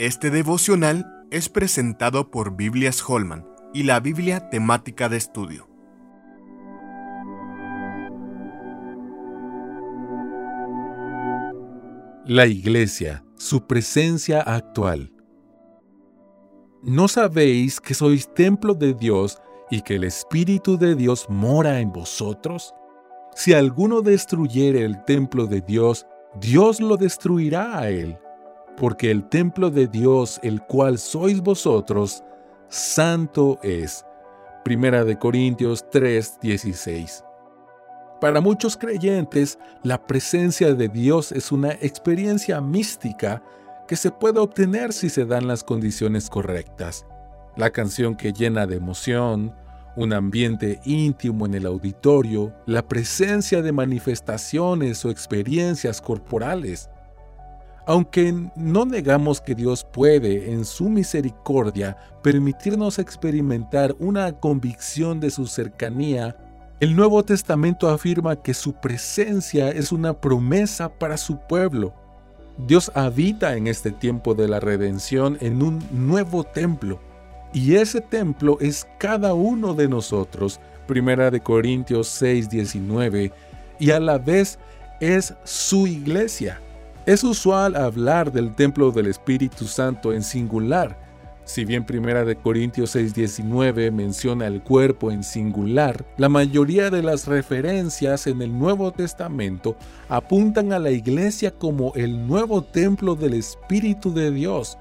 Este devocional es presentado por Biblias Holman y la Biblia temática de estudio. La Iglesia, su presencia actual. ¿No sabéis que sois templo de Dios y que el Espíritu de Dios mora en vosotros? Si alguno destruyere el templo de Dios, Dios lo destruirá a él, porque el templo de Dios, el cual sois vosotros, santo es. Primera de Corintios 3:16. Para muchos creyentes, la presencia de Dios es una experiencia mística que se puede obtener si se dan las condiciones correctas. La canción que llena de emoción, un ambiente íntimo en el auditorio, la presencia de manifestaciones o experiencias corporales. Aunque no negamos que Dios puede, en su misericordia, permitirnos experimentar una convicción de su cercanía, el Nuevo Testamento afirma que su presencia es una promesa para su pueblo. Dios habita en este tiempo de la redención en un nuevo templo y ese templo es cada uno de nosotros, Primera de Corintios 6, 19, y a la vez es su iglesia. Es usual hablar del templo del Espíritu Santo en singular. Si bien Primera de Corintios 6:19 menciona el cuerpo en singular, la mayoría de las referencias en el Nuevo Testamento apuntan a la iglesia como el nuevo templo del Espíritu de Dios,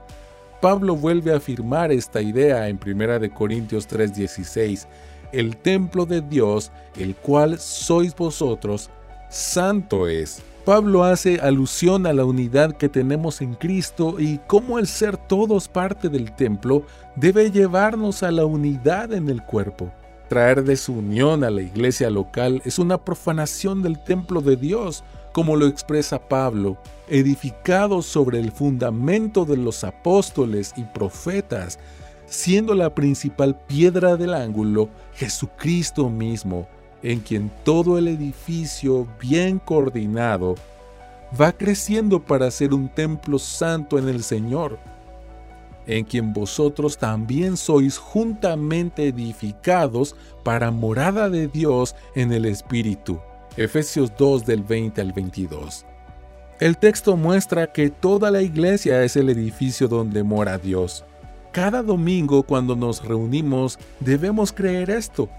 Pablo vuelve a afirmar esta idea en 1 Corintios 3:16, el templo de Dios, el cual sois vosotros, santo es. Pablo hace alusión a la unidad que tenemos en Cristo y cómo el ser todos parte del templo debe llevarnos a la unidad en el cuerpo. Traer desunión a la iglesia local es una profanación del templo de Dios, como lo expresa Pablo, edificado sobre el fundamento de los apóstoles y profetas, siendo la principal piedra del ángulo Jesucristo mismo, en quien todo el edificio bien coordinado va creciendo para ser un templo santo en el Señor, en quien vosotros también sois juntamente edificados para morada de Dios en el Espíritu. Efesios 2 del 20 al 22. El texto muestra que toda la iglesia es el edificio donde mora Dios. Cada domingo cuando nos reunimos debemos creer esto.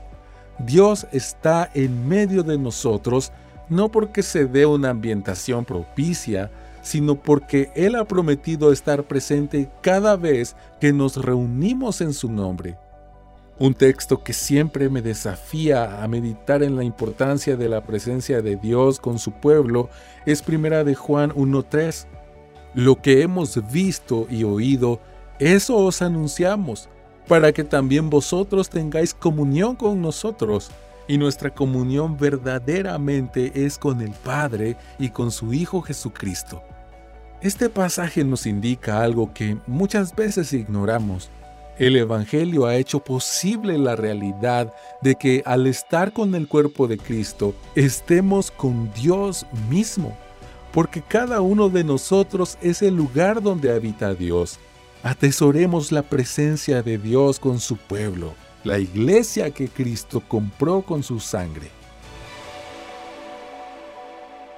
Dios está en medio de nosotros no porque se dé una ambientación propicia, sino porque Él ha prometido estar presente cada vez que nos reunimos en su nombre. Un texto que siempre me desafía a meditar en la importancia de la presencia de Dios con su pueblo es primera de Juan 1.3. Lo que hemos visto y oído, eso os anunciamos, para que también vosotros tengáis comunión con nosotros. Y nuestra comunión verdaderamente es con el Padre y con su Hijo Jesucristo. Este pasaje nos indica algo que muchas veces ignoramos el Evangelio ha hecho posible la realidad de que al estar con el cuerpo de Cristo, estemos con Dios mismo, porque cada uno de nosotros es el lugar donde habita Dios. Atesoremos la presencia de Dios con su pueblo, la iglesia que Cristo compró con su sangre.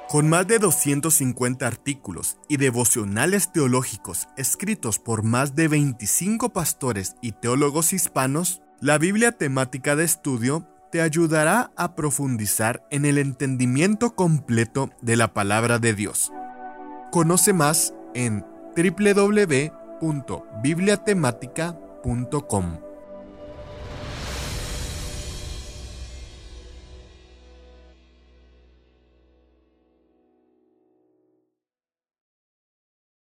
Con más de 250 artículos y devocionales teológicos escritos por más de 25 pastores y teólogos hispanos, la Biblia temática de estudio te ayudará a profundizar en el entendimiento completo de la palabra de Dios. Conoce más en www.bibliatemática.com.